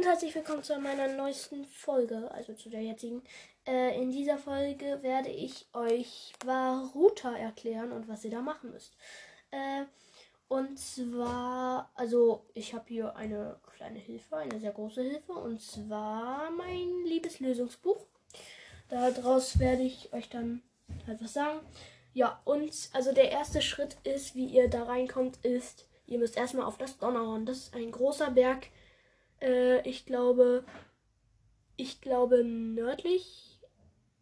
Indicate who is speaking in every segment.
Speaker 1: und herzlich willkommen zu meiner neuesten Folge, also zu der jetzigen. Äh, in dieser Folge werde ich euch Varuta erklären und was ihr da machen müsst. Äh, und zwar, also ich habe hier eine kleine Hilfe, eine sehr große Hilfe, und zwar mein liebes Lösungsbuch. Daraus werde ich euch dann halt sagen. Ja, und also der erste Schritt ist, wie ihr da reinkommt, ist, ihr müsst erstmal auf das Donnerhorn. Das ist ein großer Berg äh, ich glaube, ich glaube nördlich.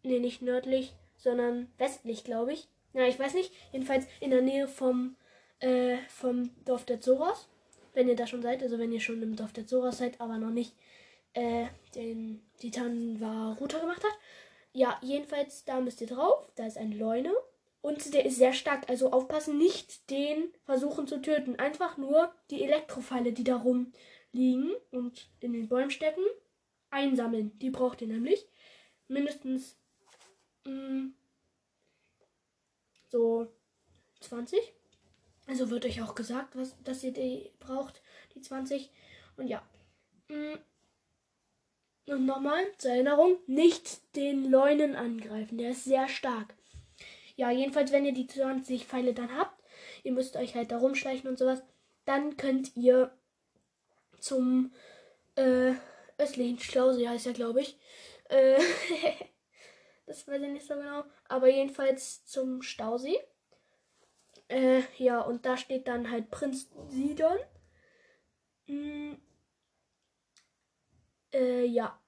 Speaker 1: Nee, nicht nördlich, sondern westlich, glaube ich. Ja, ich weiß nicht. Jedenfalls in der Nähe vom, äh, vom Dorf der Zoras. Wenn ihr da schon seid, also wenn ihr schon im Dorf der Zoras seid, aber noch nicht äh, den Titan Router gemacht hat. Ja, jedenfalls, da müsst ihr drauf. Da ist ein Leune. Und der ist sehr stark. Also aufpassen, nicht den versuchen zu töten. Einfach nur die Elektropfeile, die da rum liegen und in den Bäumen stecken, einsammeln. Die braucht ihr nämlich. Mindestens mh, mm, so 20. Also wird euch auch gesagt, was, dass ihr die braucht, die 20. Und ja. Mh, mm, und nochmal zur Erinnerung, nicht den Leunen angreifen. Der ist sehr stark. Ja, jedenfalls, wenn ihr die 20 Pfeile dann habt, ihr müsst euch halt da rumschleichen und sowas, dann könnt ihr zum äh, östlichen Stausee heißt er, glaube ich. Äh, das weiß ich nicht so genau. Aber jedenfalls zum Stausee. Äh, ja, und da steht dann halt Prinz Sidon. Hm. Äh, ja.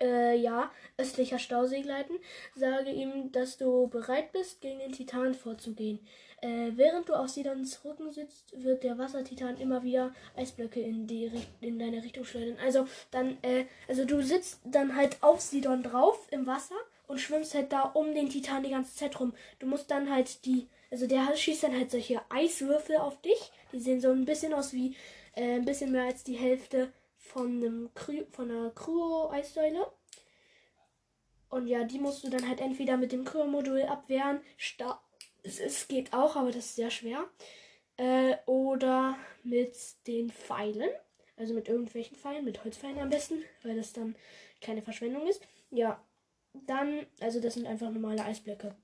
Speaker 1: Äh, ja, östlicher Stausee gleiten. Sage ihm, dass du bereit bist, gegen den Titan vorzugehen. Äh, während du auf Sidons Rücken sitzt, wird der Wassertitan immer wieder Eisblöcke in, die, in deine Richtung schleudern. Also dann, äh, also du sitzt dann halt auf Sidon drauf im Wasser und schwimmst halt da um den Titan die ganze Zeit rum. Du musst dann halt die, also der schießt dann halt solche Eiswürfel auf dich. Die sehen so ein bisschen aus wie äh, ein bisschen mehr als die Hälfte von einem Kryo, von einer Kryo-Eissäule. Und ja, die musst du dann halt entweder mit dem Kryo-Modul abwehren, es, es geht auch, aber das ist sehr schwer. Äh, oder mit den Pfeilen. Also mit irgendwelchen Pfeilen, mit Holzpfeilen am besten, weil das dann keine Verschwendung ist. Ja, dann, also das sind einfach normale Eisblöcke.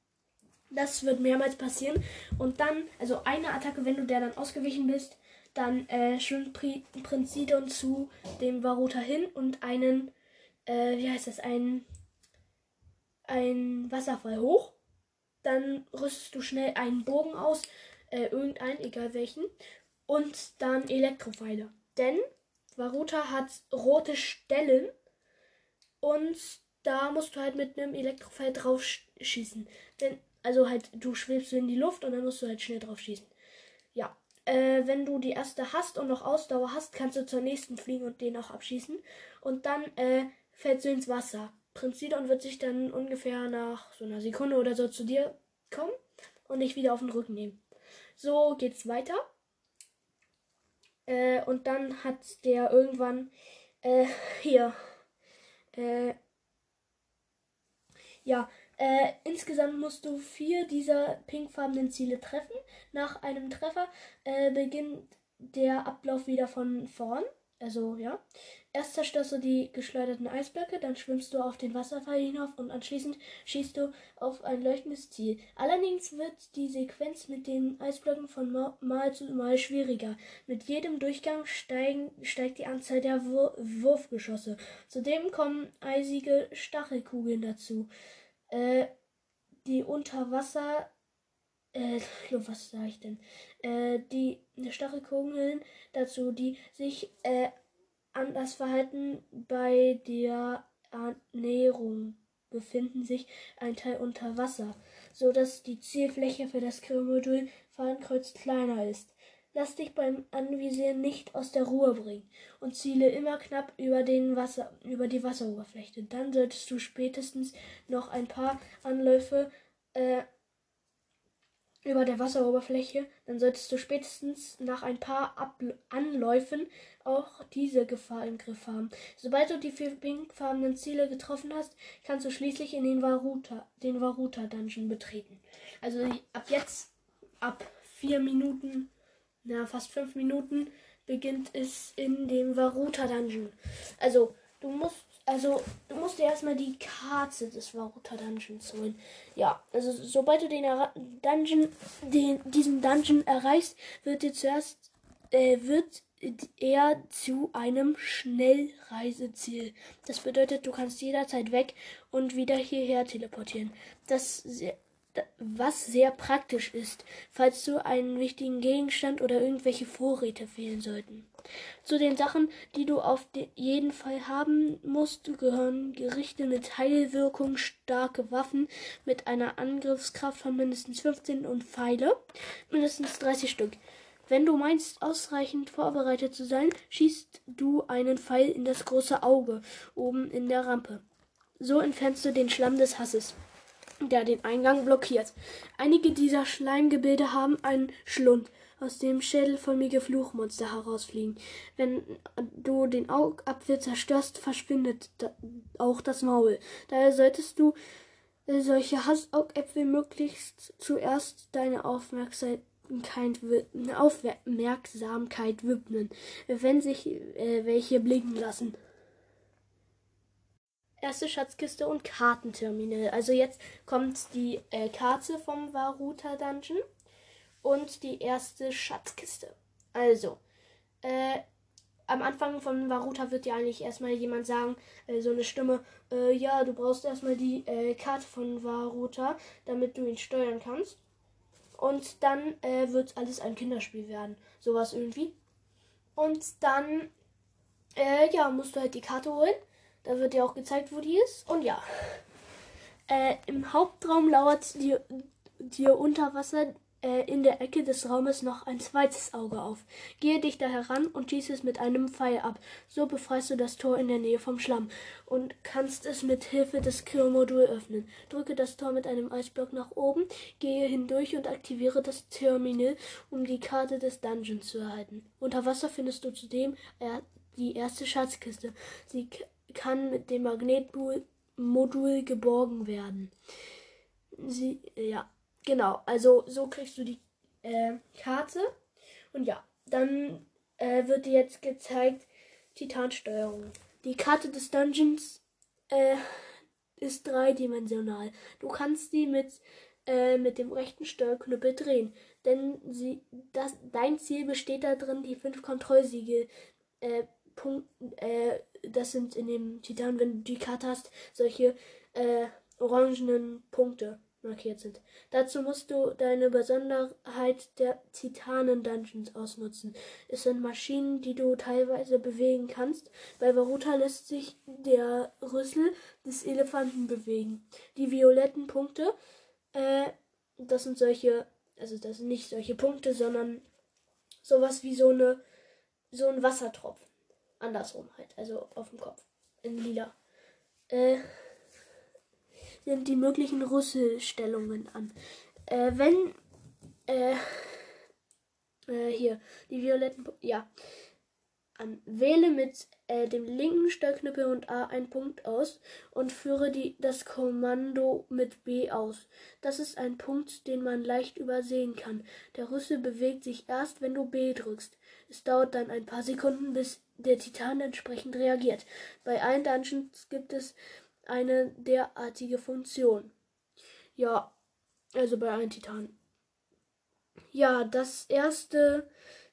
Speaker 1: Das wird mehrmals passieren. Und dann, also eine Attacke, wenn du der dann ausgewichen bist, dann äh, schwimmt Pri Prinz Sidon zu dem Varuta hin und einen, äh, wie heißt das, ein, ein Wasserfall hoch. Dann rüstest du schnell einen Bogen aus, äh, irgendeinen, egal welchen. Und dann Elektropfeile. Denn Varuta hat rote Stellen und da musst du halt mit einem Elektropfeil drauf schießen. Denn, also halt, du schwebst in die Luft und dann musst du halt schnell drauf schießen. Ja. Äh, wenn du die erste hast und noch Ausdauer hast, kannst du zur nächsten fliegen und den auch abschießen. Und dann äh, fällst du ins Wasser. Prinz Sidon wird sich dann ungefähr nach so einer Sekunde oder so zu dir kommen und dich wieder auf den Rücken nehmen. So geht's weiter. Äh, und dann hat der irgendwann äh, hier äh, ja, äh, insgesamt musst du vier dieser pinkfarbenen Ziele treffen. Nach einem Treffer äh, beginnt der Ablauf wieder von vorn. Also, ja. Erst zerstörst du die geschleuderten Eisblöcke, dann schwimmst du auf den Wasserfall hinauf und anschließend schießt du auf ein leuchtendes Ziel. Allerdings wird die Sequenz mit den Eisblöcken von Mal zu Mal schwieriger. Mit jedem Durchgang steigen, steigt die Anzahl der Wur Wurfgeschosse. Zudem kommen eisige Stachelkugeln dazu, äh, die unter Wasser äh, was sage ich denn? Äh, die Stachelkugeln dazu, die sich äh, an das Verhalten bei der Ernährung befinden sich ein Teil unter Wasser, so dass die Zielfläche für das Kryommodul Fahnenkreuz kleiner ist. Lass dich beim Anvisieren nicht aus der Ruhe bringen und ziele immer knapp über, den Wasser, über die Wasseroberfläche. Dann solltest du spätestens noch ein paar Anläufe äh, über der Wasseroberfläche, dann solltest du spätestens nach ein paar Abl Anläufen auch diese Gefahr im Griff haben. Sobald du die vier pinkfarbenen Ziele getroffen hast, kannst du schließlich in den Varuta, den Varuta Dungeon betreten. Also ab jetzt, ab vier Minuten, na fast fünf Minuten, beginnt es in dem Varuta Dungeon. Also, du musst also du musst dir erstmal die Karte des Varuta Dungeons holen. Ja, also sobald du den Dungeon, den, diesen Dungeon erreichst, wird dir zuerst äh, wird er zu einem Schnellreiseziel. Das bedeutet, du kannst jederzeit weg und wieder hierher teleportieren. Das was sehr praktisch ist, falls du einen wichtigen Gegenstand oder irgendwelche Vorräte fehlen sollten. Zu den Sachen, die du auf jeden Fall haben musst, gehören Gerichte mit Heilwirkung, starke Waffen mit einer Angriffskraft von mindestens 15 und Pfeile, mindestens 30 Stück. Wenn du meinst, ausreichend vorbereitet zu sein, schießt du einen Pfeil in das große Auge oben in der Rampe. So entfernst du den Schlamm des Hasses der den Eingang blockiert. Einige dieser Schleimgebilde haben einen Schlund, aus dem schädelförmige Fluchmonster herausfliegen. Wenn du den Augapfel zerstörst, verschwindet auch das Maul. Daher solltest du äh, solche Hassaugäpfel möglichst zuerst deine Aufmerksamkeit Aufmerksamkeit widmen, wenn sich äh, welche blicken lassen erste Schatzkiste und Kartenterminal. Also jetzt kommt die äh, Karte vom Varuta Dungeon und die erste Schatzkiste. Also, äh, am Anfang von Varuta wird ja eigentlich erstmal jemand sagen, äh, so eine Stimme, äh, ja, du brauchst erstmal die äh, Karte von Varuta, damit du ihn steuern kannst. Und dann äh, wird alles ein Kinderspiel werden. Sowas irgendwie. Und dann, äh, ja, musst du halt die Karte holen. Da wird dir auch gezeigt, wo die ist. Und ja. Im Hauptraum lauert dir, dir unter Wasser äh, in der Ecke des Raumes noch ein zweites Auge auf. Gehe dich da heran und schieße es mit einem Pfeil ab. So befreist du das Tor in der Nähe vom Schlamm und kannst es mit Hilfe des Kürmodul öffnen. Drücke das Tor mit einem Eisblock nach oben, gehe hindurch und aktiviere das Terminal, um die Karte des Dungeons zu erhalten. Unter Wasser findest du zudem äh, die erste Schatzkiste. Sie kann mit dem Magnetmodul geborgen werden. Sie, ja, genau. Also so kriegst du die äh, Karte. Und ja, dann äh, wird dir jetzt gezeigt Titansteuerung. Die Karte des Dungeons äh, ist dreidimensional. Du kannst sie mit, äh, mit dem rechten Steuerknüppel drehen. Denn sie, das, dein Ziel besteht darin, die fünf Kontrollsiegel äh, Punkt, äh, das sind in dem Titan, wenn du die Karte hast, solche äh, orangenen Punkte markiert sind. Dazu musst du deine Besonderheit der Titanen-Dungeons ausnutzen. Es sind Maschinen, die du teilweise bewegen kannst. Bei Varuta lässt sich der Rüssel des Elefanten bewegen. Die violetten Punkte, äh, das sind solche, also das sind nicht solche Punkte, sondern sowas wie so eine, so ein Wassertropfen andersrum halt, also auf dem Kopf, in lila. Äh, die möglichen Rüsselstellungen an. Äh, wenn, äh, äh, hier, die violetten, ja, an. Wähle mit äh, dem linken Steuerknüppel und A einen Punkt aus und führe die, das Kommando mit B aus. Das ist ein Punkt, den man leicht übersehen kann. Der Rüssel bewegt sich erst, wenn du B drückst. Es dauert dann ein paar Sekunden, bis der Titan entsprechend reagiert. Bei allen Dungeons gibt es eine derartige Funktion. Ja, also bei allen Titanen. Ja, das erste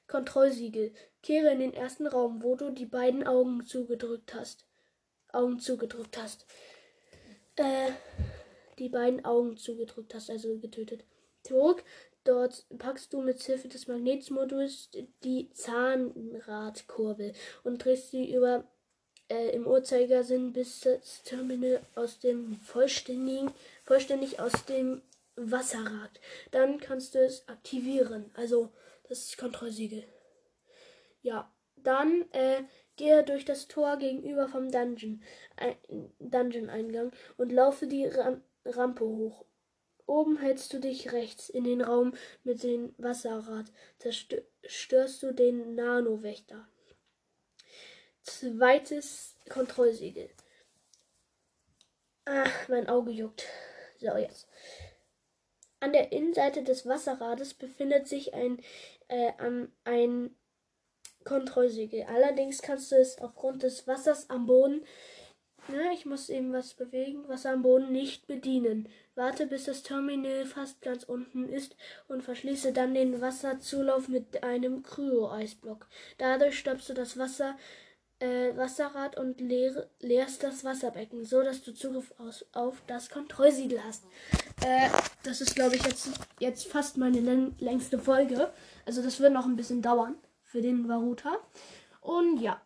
Speaker 1: Kontrollsiegel. Kehre in den ersten Raum, wo du die beiden Augen zugedrückt hast. Augen zugedrückt hast. Äh, die beiden Augen zugedrückt hast, also getötet. Zurück. Dort packst du mit Hilfe des Magnetmoduls die Zahnradkurbel und drehst sie über äh, im Uhrzeigersinn, bis das Terminal aus dem vollständigen, vollständig aus dem Wasser ragt. Dann kannst du es aktivieren. Also das ist Kontrollsiegel. Ja, dann äh, gehe durch das Tor gegenüber vom Dungeon, ein, Dungeon-Eingang und laufe die Ram Rampe hoch. Oben hältst du dich rechts in den Raum mit dem Wasserrad. Zerstörst du den Nano-Wächter. Zweites Kontrollsiegel. Ah, mein Auge juckt. So, jetzt. An der Innenseite des Wasserrades befindet sich ein, äh, ein Kontrollsiegel. Allerdings kannst du es aufgrund des Wassers am Boden, ne, ich muss eben was bewegen, Wasser am Boden nicht bedienen. Warte, bis das Terminal fast ganz unten ist und verschließe dann den Wasserzulauf mit einem Kryo-Eisblock. Dadurch stoppst du das Wasser äh, Wasserrad und leer, leerst das Wasserbecken, so dass du Zugriff aus, auf das Kontrollsiegel hast. Äh, das ist, glaube ich, jetzt, jetzt fast meine längste Folge. Also das wird noch ein bisschen dauern für den Varuta. Und ja,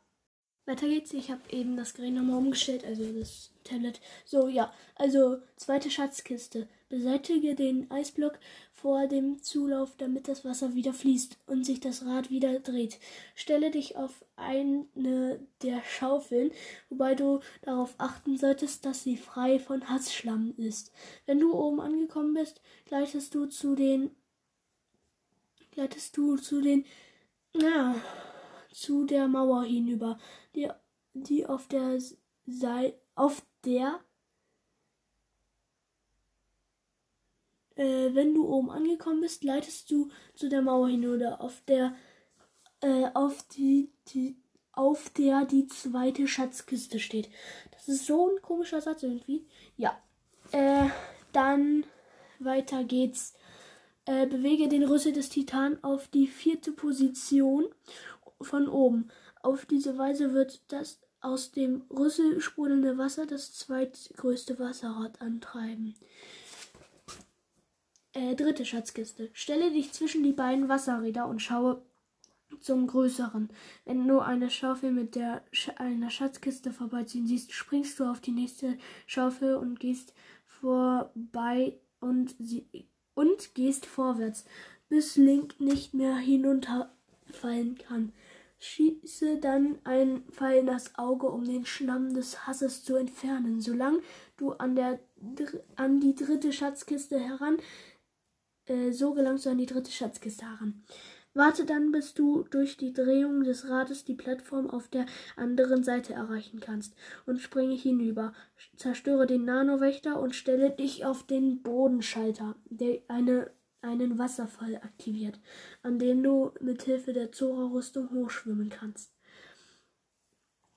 Speaker 1: weiter geht's. Ich habe eben das Gerät nochmal umgestellt, also das Tablet. So, ja. Also, zweite Schatzkiste. Beseitige den Eisblock vor dem Zulauf, damit das Wasser wieder fließt und sich das Rad wieder dreht. Stelle dich auf eine der Schaufeln, wobei du darauf achten solltest, dass sie frei von Hassschlamm ist. Wenn du oben angekommen bist, gleitest du zu den gleitest du zu den ja, zu der Mauer hinüber, die, die auf der Seite, auf der, äh, wenn du oben angekommen bist, leitest du zu der Mauer hinüber, auf der, äh, auf die, die, auf der die zweite Schatzkiste steht. Das ist so ein komischer Satz irgendwie. Ja, äh, dann weiter geht's. Äh, bewege den Rüssel des Titan auf die vierte Position von oben. Auf diese Weise wird das aus dem Rüssel sprudelnde Wasser das zweitgrößte Wasserrad antreiben. Äh, dritte Schatzkiste. Stelle dich zwischen die beiden Wasserräder und schaue zum größeren. Wenn du eine Schaufel mit der Sch einer Schatzkiste vorbeiziehen siehst, springst du auf die nächste Schaufel und gehst vorbei und, und gehst vorwärts, bis Link nicht mehr hinunterfallen kann. Schieße dann einen Pfeil in das Auge, um den Schlamm des Hasses zu entfernen. Solange du an, der, an die dritte Schatzkiste heran, äh, so gelangst du an die dritte Schatzkiste heran. Warte dann, bis du durch die Drehung des Rades die Plattform auf der anderen Seite erreichen kannst und springe hinüber. Zerstöre den Nanowächter und stelle dich auf den Bodenschalter, der eine einen Wasserfall aktiviert, an dem du mit Hilfe der Zora-Rüstung hochschwimmen kannst.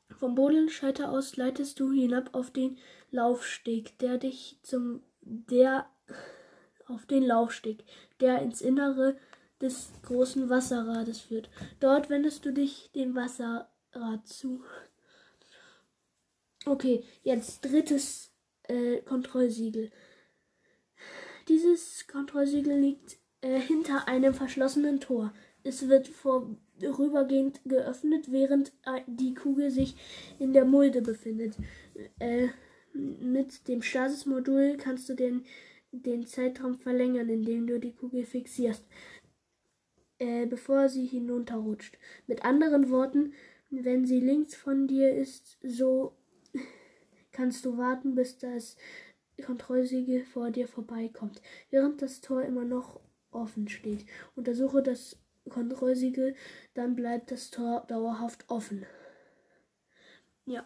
Speaker 1: Vom Bodenschalter aus leitest du hinab auf den Laufsteg, der dich zum der auf den Laufsteg, der ins Innere des großen Wasserrades führt. Dort wendest du dich dem Wasserrad zu. Okay, jetzt drittes äh, Kontrollsiegel. Dieses Kontrollsiegel liegt äh, hinter einem verschlossenen Tor. Es wird vorübergehend geöffnet, während äh, die Kugel sich in der Mulde befindet. Äh, mit dem Stasis-Modul kannst du den, den Zeitraum verlängern, indem du die Kugel fixierst, äh, bevor sie hinunterrutscht. Mit anderen Worten, wenn sie links von dir ist, so kannst du warten, bis das Kontrollsiegel vor dir vorbeikommt, während das Tor immer noch offen steht. Untersuche das Kontrollsiegel, dann bleibt das Tor dauerhaft offen. Ja.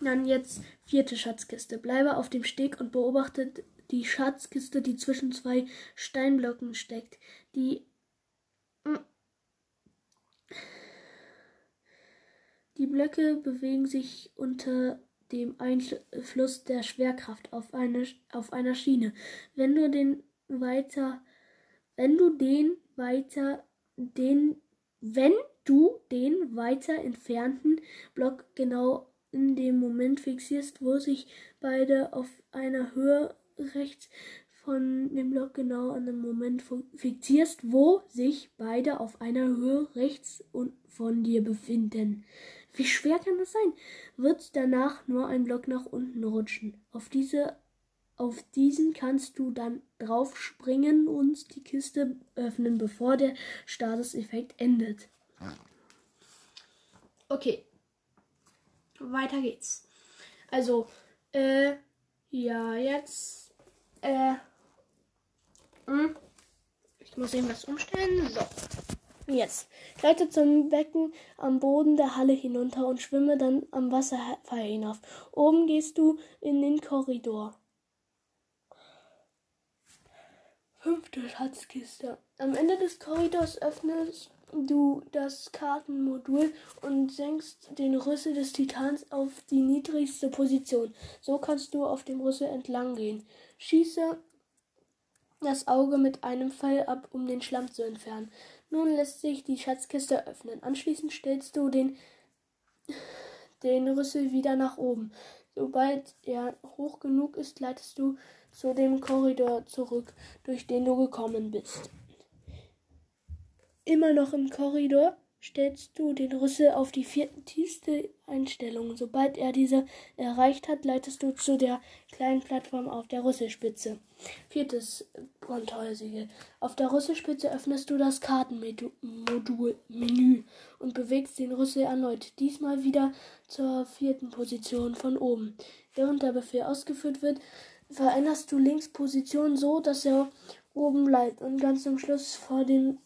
Speaker 1: Dann jetzt vierte Schatzkiste. Bleibe auf dem Steg und beobachte die Schatzkiste, die zwischen zwei Steinblöcken steckt. Die die Blöcke bewegen sich unter dem Einfluss der Schwerkraft auf, eine, auf einer Schiene. Wenn du den weiter, wenn du den weiter, den, wenn du den weiter entfernten Block genau in dem Moment fixierst, wo sich beide auf einer Höhe rechts von dem Block genau an dem Moment fixierst, wo sich beide auf einer Höhe rechts und von dir befinden. Wie schwer kann das sein? Wird danach nur ein Block nach unten rutschen. Auf diese auf diesen kannst du dann drauf springen und die Kiste öffnen, bevor der Statuseffekt endet. Okay. Weiter geht's. Also, äh, ja, jetzt, äh, hm, ich muss eben was umstellen. So. Jetzt. Gleite zum Becken am Boden der Halle hinunter und schwimme dann am Wasserfall hinauf. Oben gehst du in den Korridor. Fünfte Schatzkiste. Am Ende des Korridors öffnest, du das Kartenmodul und senkst den Rüssel des Titans auf die niedrigste Position. So kannst du auf dem Rüssel entlang gehen. Schieße das Auge mit einem Pfeil ab, um den Schlamm zu entfernen. Nun lässt sich die Schatzkiste öffnen. Anschließend stellst du den, den Rüssel wieder nach oben. Sobald er hoch genug ist, leitest du zu dem Korridor zurück, durch den du gekommen bist. Immer noch im Korridor stellst du den Rüssel auf die tiefste Einstellung. Sobald er diese erreicht hat, leitest du zu der kleinen Plattform auf der Rüsselspitze. Viertes Kontrollsiegel. Auf der Rüsselspitze öffnest du das Kartenmodul-Menü und bewegst den Rüssel erneut, diesmal wieder zur vierten Position von oben. Während der Befehl ausgeführt wird, veränderst du links Position so, dass er oben bleibt und ganz zum Schluss vor dem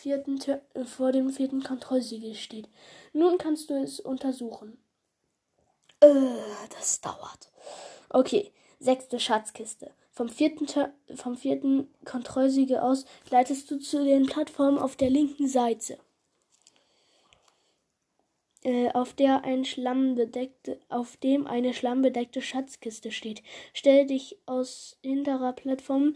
Speaker 1: vierten, äh, vor dem vierten Kontrollsiegel steht. Nun kannst du es untersuchen. Äh, das dauert. Okay, sechste Schatzkiste. Vom vierten, vom vierten Kontrollsiegel aus leitest du zu den Plattformen auf der linken Seite, äh, auf der ein schlammbedeckte, auf dem eine schlammbedeckte Schatzkiste steht. Stell dich aus hinterer Plattform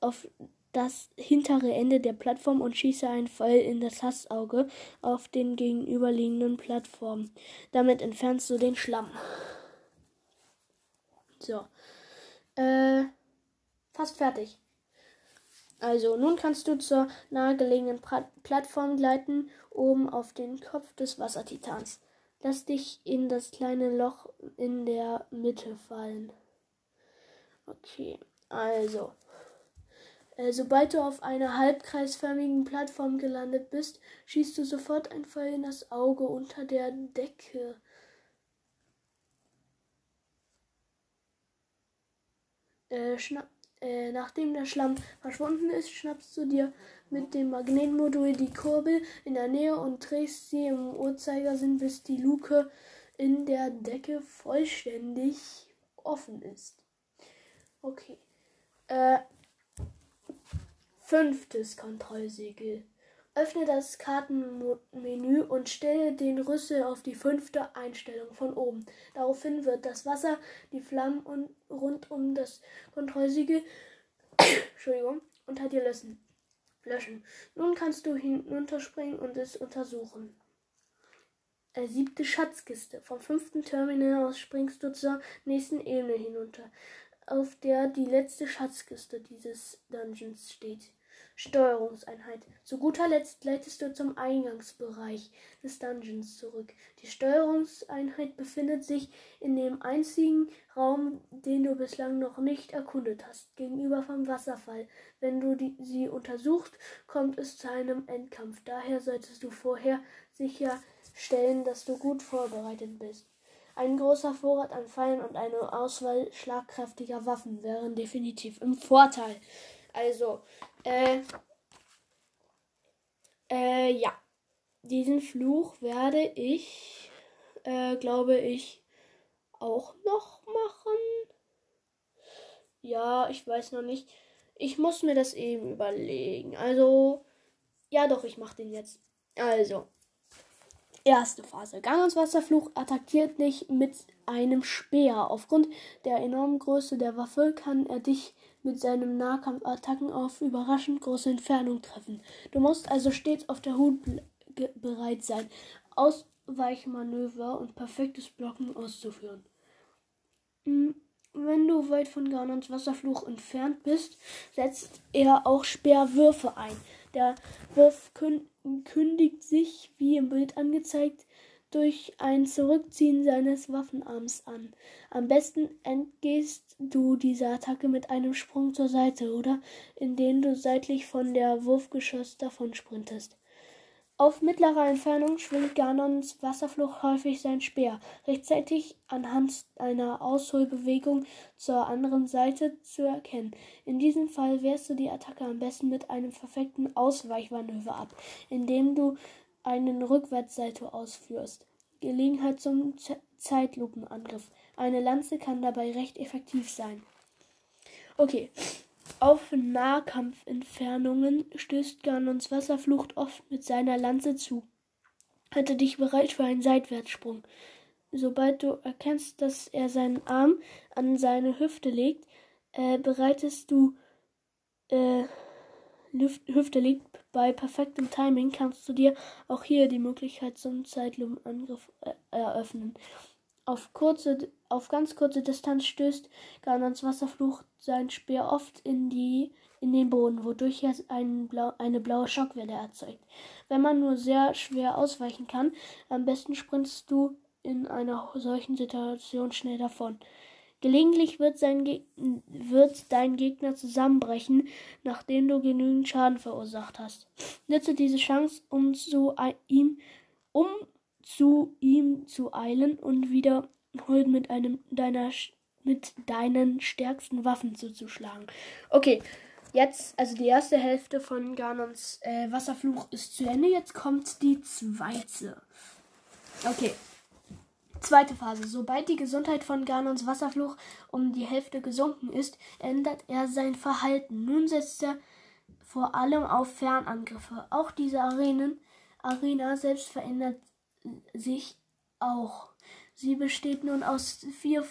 Speaker 1: auf das hintere Ende der Plattform und schieße einen Pfeil in das Hassauge auf den gegenüberliegenden Plattformen. Damit entfernst du den Schlamm. So. Äh, fast fertig. Also, nun kannst du zur nahegelegenen Plattform gleiten, oben auf den Kopf des Wassertitans. Lass dich in das kleine Loch in der Mitte fallen. Okay, also. Äh, sobald du auf einer halbkreisförmigen Plattform gelandet bist, schießt du sofort ein Pfeil in das Auge unter der Decke. Äh, äh, nachdem der Schlamm verschwunden ist, schnappst du dir mit dem Magnetmodul die Kurbel in der Nähe und drehst sie im Uhrzeigersinn, bis die Luke in der Decke vollständig offen ist. Okay. Äh, Fünftes Kontrollsiegel. Öffne das Kartenmenü und stelle den Rüssel auf die fünfte Einstellung von oben. Daraufhin wird das Wasser, die Flammen und rund um das Kontrollsiegel Entschuldigung, unter dir löschen. löschen. Nun kannst du hinunterspringen und es untersuchen. Äh, siebte Schatzkiste. Vom fünften Terminal aus springst du zur nächsten Ebene hinunter, auf der die letzte Schatzkiste dieses Dungeons steht. Steuerungseinheit. Zu guter Letzt leitest du zum Eingangsbereich des Dungeons zurück. Die Steuerungseinheit befindet sich in dem einzigen Raum, den du bislang noch nicht erkundet hast, gegenüber vom Wasserfall. Wenn du die, sie untersuchst, kommt es zu einem Endkampf. Daher solltest du vorher sicherstellen, dass du gut vorbereitet bist. Ein großer Vorrat an Pfeilen und eine Auswahl schlagkräftiger Waffen wären definitiv im Vorteil. Also, äh, äh, ja. Diesen Fluch werde ich, äh, glaube ich, auch noch machen. Ja, ich weiß noch nicht. Ich muss mir das eben überlegen. Also, ja doch, ich mache den jetzt. Also, erste Phase. Ganons Wasserfluch attackiert dich mit einem Speer. Aufgrund der enormen Größe der Waffe kann er dich mit seinen Nahkampfattacken auf überraschend große Entfernung treffen. Du musst also stets auf der Hut bereit sein, Ausweichmanöver und perfektes Blocken auszuführen. Hm, wenn du weit von Ganons Wasserfluch entfernt bist, setzt er auch Speerwürfe ein. Der Wurf kündigt sich, wie im Bild angezeigt, durch ein Zurückziehen seines Waffenarms an. Am besten entgehst du dieser Attacke mit einem Sprung zur Seite oder indem du seitlich von der Wurfgeschoss davon sprintest. Auf mittlerer Entfernung schwingt Ganons Wasserflucht häufig sein Speer, rechtzeitig anhand einer Ausholbewegung zur anderen Seite zu erkennen. In diesem Fall wehrst du die Attacke am besten mit einem perfekten Ausweichmanöver ab, indem du einen Rückwärtssalto ausführst. Gelegenheit zum Z Zeitlupenangriff. Eine Lanze kann dabei recht effektiv sein. Okay. Auf Nahkampfentfernungen stößt Ganons Wasserflucht oft mit seiner Lanze zu. Halte dich bereit für einen Seitwärtssprung. Sobald du erkennst, dass er seinen Arm an seine Hüfte legt, äh, bereitest du äh, Hüfte liegt bei perfektem Timing, kannst du dir auch hier die Möglichkeit zum Zeitlupenangriff äh, eröffnen. Auf, kurze, auf ganz kurze Distanz stößt Ganons Wasserfluch sein Speer oft in, die, in den Boden, wodurch er Blau, eine blaue Schockwelle erzeugt. Wenn man nur sehr schwer ausweichen kann, am besten sprintest du in einer solchen Situation schnell davon. Gelegentlich wird, sein wird dein Gegner zusammenbrechen, nachdem du genügend Schaden verursacht hast. Nutze diese Chance, um zu ihm, um zu ihm zu eilen und wiederholt mit einem deiner mit deinen stärksten Waffen zuzuschlagen. Okay, jetzt, also die erste Hälfte von Ganons äh, Wasserfluch ist zu Ende. Jetzt kommt die zweite. Okay. Zweite Phase. Sobald die Gesundheit von Ganons Wasserfluch um die Hälfte gesunken ist, ändert er sein Verhalten. Nun setzt er vor allem auf Fernangriffe. Auch diese Arenen, Arena selbst verändert sich auch. Sie besteht nun aus vier,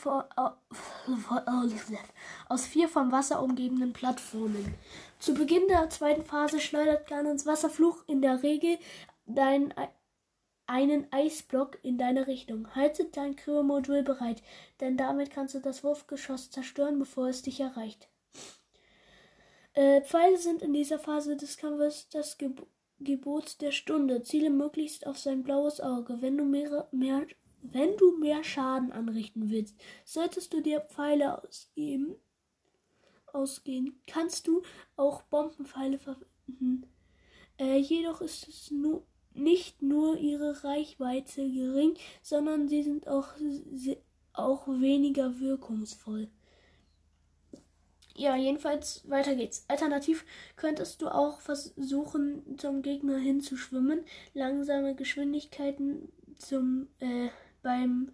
Speaker 1: aus vier vom Wasser umgebenen Plattformen. Zu Beginn der zweiten Phase schleudert Ganons Wasserfluch in der Regel dein einen Eisblock in deine Richtung. Halte dein Kryomodul bereit, denn damit kannst du das Wurfgeschoss zerstören, bevor es dich erreicht. Äh, Pfeile sind in dieser Phase des Kampfes das Geb Gebot der Stunde. Ziele möglichst auf sein blaues Auge. Wenn du mehr, mehr, wenn du mehr Schaden anrichten willst, solltest du dir Pfeile ausgeben. Ausgehen. Kannst du auch Bombenpfeile verwenden. Äh, jedoch ist es nur nicht nur ihre Reichweite gering, sondern sie sind auch, auch weniger wirkungsvoll. Ja, jedenfalls weiter geht's. Alternativ könntest du auch versuchen, zum Gegner hinzuschwimmen, langsame Geschwindigkeiten zum äh, beim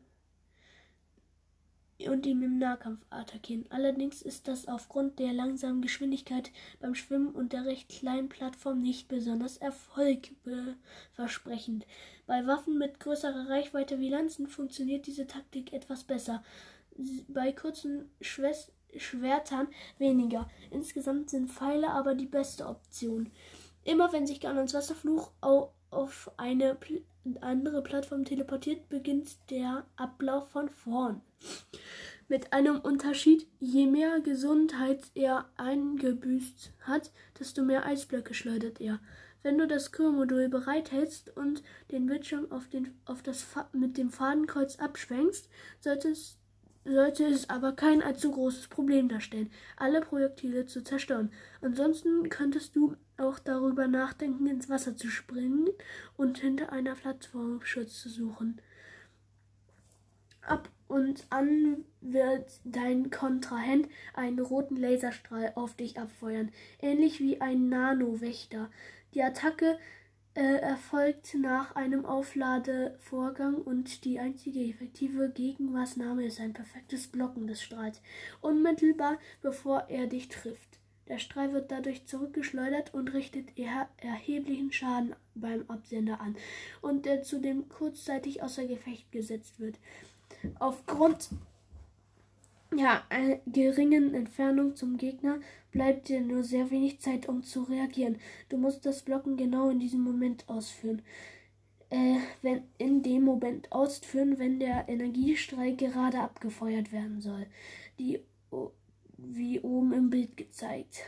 Speaker 1: und ihn im Nahkampf attackieren. Allerdings ist das aufgrund der langsamen Geschwindigkeit beim Schwimmen und der recht kleinen Plattform nicht besonders erfolgversprechend. Bei Waffen mit größerer Reichweite wie Lanzen funktioniert diese Taktik etwas besser. Bei kurzen Schwes Schwertern weniger. Insgesamt sind Pfeile aber die beste Option. Immer wenn sich Ganons Wasserfluch auf eine andere Plattform teleportiert, beginnt der Ablauf von vorn. Mit einem Unterschied, je mehr Gesundheit er eingebüßt hat, desto mehr Eisblöcke schleudert er. Wenn du das Kürmodul bereithältst und den Bildschirm auf, den, auf das mit dem Fadenkreuz abschwenkst, solltest sollte es aber kein allzu großes Problem darstellen, alle Projektile zu zerstören. Ansonsten könntest du auch darüber nachdenken, ins Wasser zu springen und hinter einer Plattform Schutz zu suchen. Ab und an wird dein Kontrahent einen roten Laserstrahl auf dich abfeuern, ähnlich wie ein Nano-Wächter. Die Attacke äh, erfolgt nach einem Aufladevorgang und die einzige effektive Gegenmaßnahme ist ein perfektes Blocken des Strahls, unmittelbar bevor er dich trifft. Der Strahl wird dadurch zurückgeschleudert und richtet er erheblichen Schaden beim Absender an und der zudem kurzzeitig außer Gefecht gesetzt wird. Aufgrund ja, einer geringen Entfernung zum Gegner bleibt dir nur sehr wenig Zeit, um zu reagieren. Du musst das Blocken genau in diesem Moment ausführen. Äh, wenn in dem Moment ausführen, wenn der Energiestrahl gerade abgefeuert werden soll. Die wie oben im Bild gezeigt.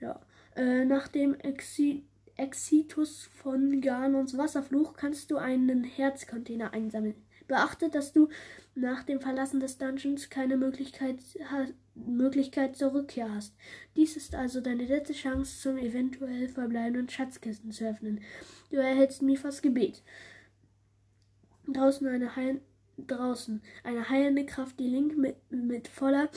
Speaker 1: Ja. Äh, nach dem Exi Exitus von Ganons Wasserfluch kannst du einen Herzcontainer einsammeln. Beachte, dass du nach dem Verlassen des Dungeons keine Möglichkeit, Möglichkeit zur Rückkehr hast. Dies ist also deine letzte Chance, zum eventuell verbleibenden Schatzkisten zu öffnen. Du erhältst Mifas Gebet. Draußen eine, Heil draußen eine heilende Kraft, die Link mit, mit voller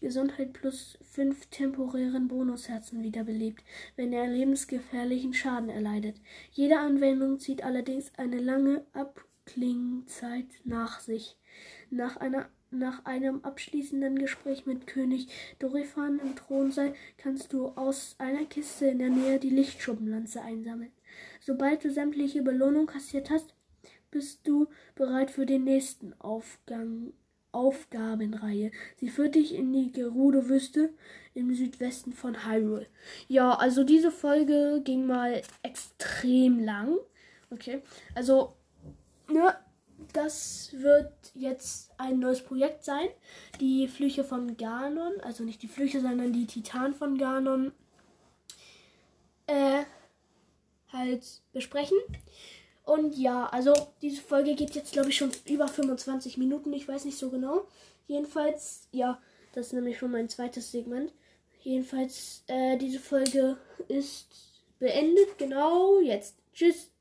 Speaker 1: Gesundheit plus fünf temporären Bonusherzen wiederbelebt, wenn er lebensgefährlichen Schaden erleidet. Jede Anwendung zieht allerdings eine lange Abklingzeit nach sich. Nach einer nach einem abschließenden Gespräch mit König Dorifan im Thronsaal kannst du aus einer Kiste in der Nähe die Lichtschuppenlanze einsammeln. Sobald du sämtliche Belohnung kassiert hast, bist du bereit für den nächsten Aufgang, Aufgabenreihe. Sie führt dich in die Gerudo-Wüste im Südwesten von Hyrule. Ja, also diese Folge ging mal extrem lang. Okay, also, ne, das wird jetzt ein neues Projekt sein. Die Flüche von Ganon, also nicht die Flüche, sondern die Titan von Ganon, äh, halt besprechen. Und ja, also diese Folge geht jetzt, glaube ich, schon über 25 Minuten. Ich weiß nicht so genau. Jedenfalls, ja, das ist nämlich schon mein zweites Segment. Jedenfalls, äh, diese Folge ist beendet. Genau jetzt. Tschüss.